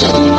Imagine.